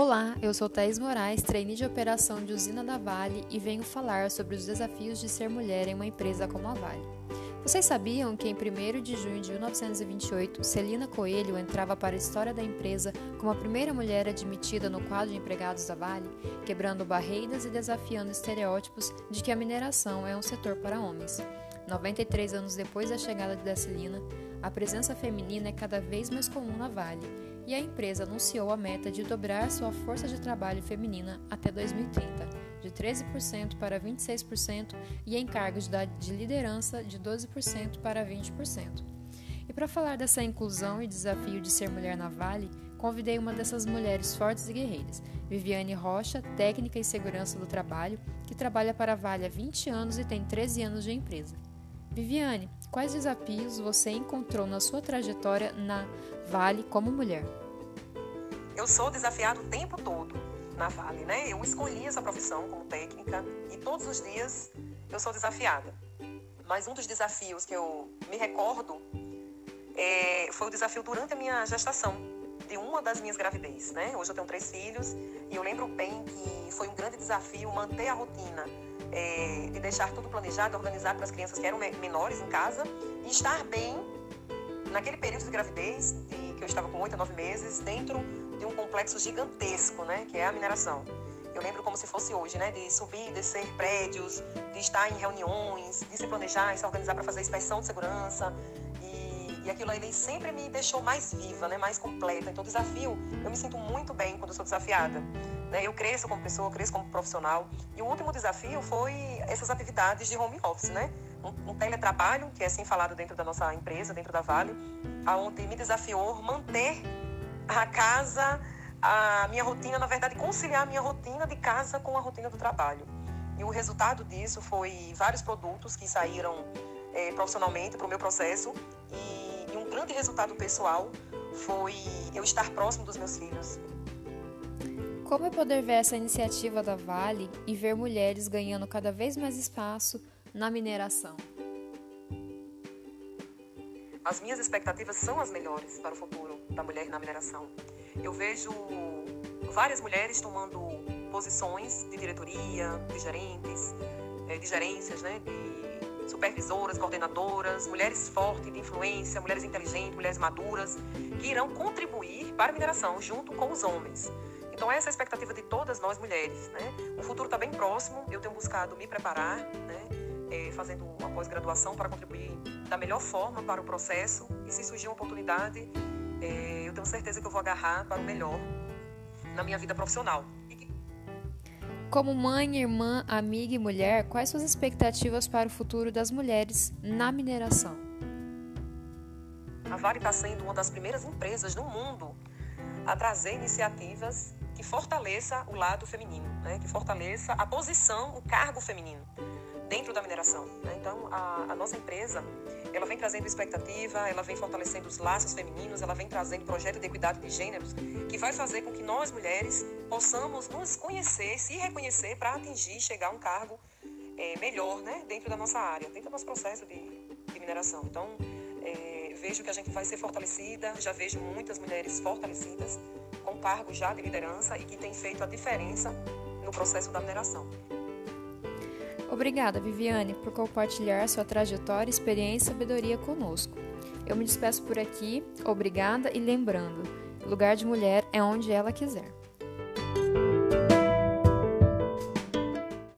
Olá, eu sou Thaís Moraes, trainee de operação de usina da Vale e venho falar sobre os desafios de ser mulher em uma empresa como a Vale. Vocês sabiam que em 1 de junho de 1928, Celina Coelho entrava para a história da empresa como a primeira mulher admitida no quadro de empregados da Vale, quebrando barreiras e desafiando estereótipos de que a mineração é um setor para homens. 93 anos depois da chegada de Celina, a presença feminina é cada vez mais comum na Vale e a empresa anunciou a meta de dobrar sua força de trabalho feminina até 2030, de 13% para 26% e em cargos de liderança de 12% para 20%. E para falar dessa inclusão e desafio de ser mulher na Vale, convidei uma dessas mulheres fortes e guerreiras, Viviane Rocha, técnica em segurança do trabalho, que trabalha para a Vale há 20 anos e tem 13 anos de empresa. Viviane, quais desafios você encontrou na sua trajetória na Vale como mulher? Eu sou desafiada o tempo todo na Vale, né? Eu escolhi essa profissão como técnica e todos os dias eu sou desafiada. Mas um dos desafios que eu me recordo é, foi o desafio durante a minha gestação de uma das minhas gravidez, né? Hoje eu tenho três filhos e eu lembro bem que foi um grande desafio manter a rotina é, de deixar tudo planejado, organizado para as crianças que eram menores em casa e estar bem naquele período de gravidez, de, que eu estava com oito a nove meses, dentro de um complexo gigantesco, né, que é a mineração. Eu lembro como se fosse hoje, né, de subir, descer prédios, de estar em reuniões, de se planejar e se organizar para fazer inspeção de segurança. E, e aquilo ali sempre me deixou mais viva, né, mais completa. Então, desafio, eu me sinto muito bem quando eu sou desafiada. Né? Eu cresço como pessoa, cresço como profissional. E o último desafio foi essas atividades de home office, né? Um, um teletrabalho, que é assim falado dentro da nossa empresa, dentro da Vale, aonde me desafiou manter a casa, a minha rotina, na verdade, conciliar a minha rotina de casa com a rotina do trabalho. E o resultado disso foi vários produtos que saíram é, profissionalmente para o meu processo e, e um grande resultado pessoal foi eu estar próximo dos meus filhos. Como é poder ver essa iniciativa da Vale e ver mulheres ganhando cada vez mais espaço na mineração? As minhas expectativas são as melhores para o futuro da mulher na mineração. Eu vejo várias mulheres tomando posições de diretoria, de gerentes, eh, de gerências, né, de supervisoras, coordenadoras, mulheres fortes de influência, mulheres inteligentes, mulheres maduras, que irão contribuir para a mineração junto com os homens. Então, essa é a expectativa de todas nós mulheres. Né? O futuro está bem próximo, eu tenho buscado me preparar, né? É, fazendo uma pós-graduação para contribuir da melhor forma para o processo. E se surgir uma oportunidade, é, eu tenho certeza que eu vou agarrar para o melhor na minha vida profissional. Como mãe, irmã, amiga e mulher, quais suas expectativas para o futuro das mulheres na mineração? A Vale está sendo uma das primeiras empresas no mundo a trazer iniciativas que fortaleça o lado feminino, né? que fortaleça a posição, o cargo feminino dentro da mineração. Né? Então, a, a, nossa empresa, ela vem trazendo expectativa, ela vem fortalecendo os laços femininos, ela vem trazendo projeto de equidade de gêneros, que vai fazer com que nós, mulheres, possamos nos conhecer, se reconhecer para atingir, chegar a um cargo é, melhor né? dentro da nossa área, dentro do nosso processo de, de mineração. Então, vejo que a gente vai ser fortalecida, já vejo muitas mulheres fortalecidas com cargos já de liderança e que têm feito a diferença no processo da mineração. Obrigada, Viviane, por compartilhar sua trajetória, experiência e sabedoria conosco. Eu me despeço por aqui, obrigada e lembrando: lugar de mulher é onde ela quiser.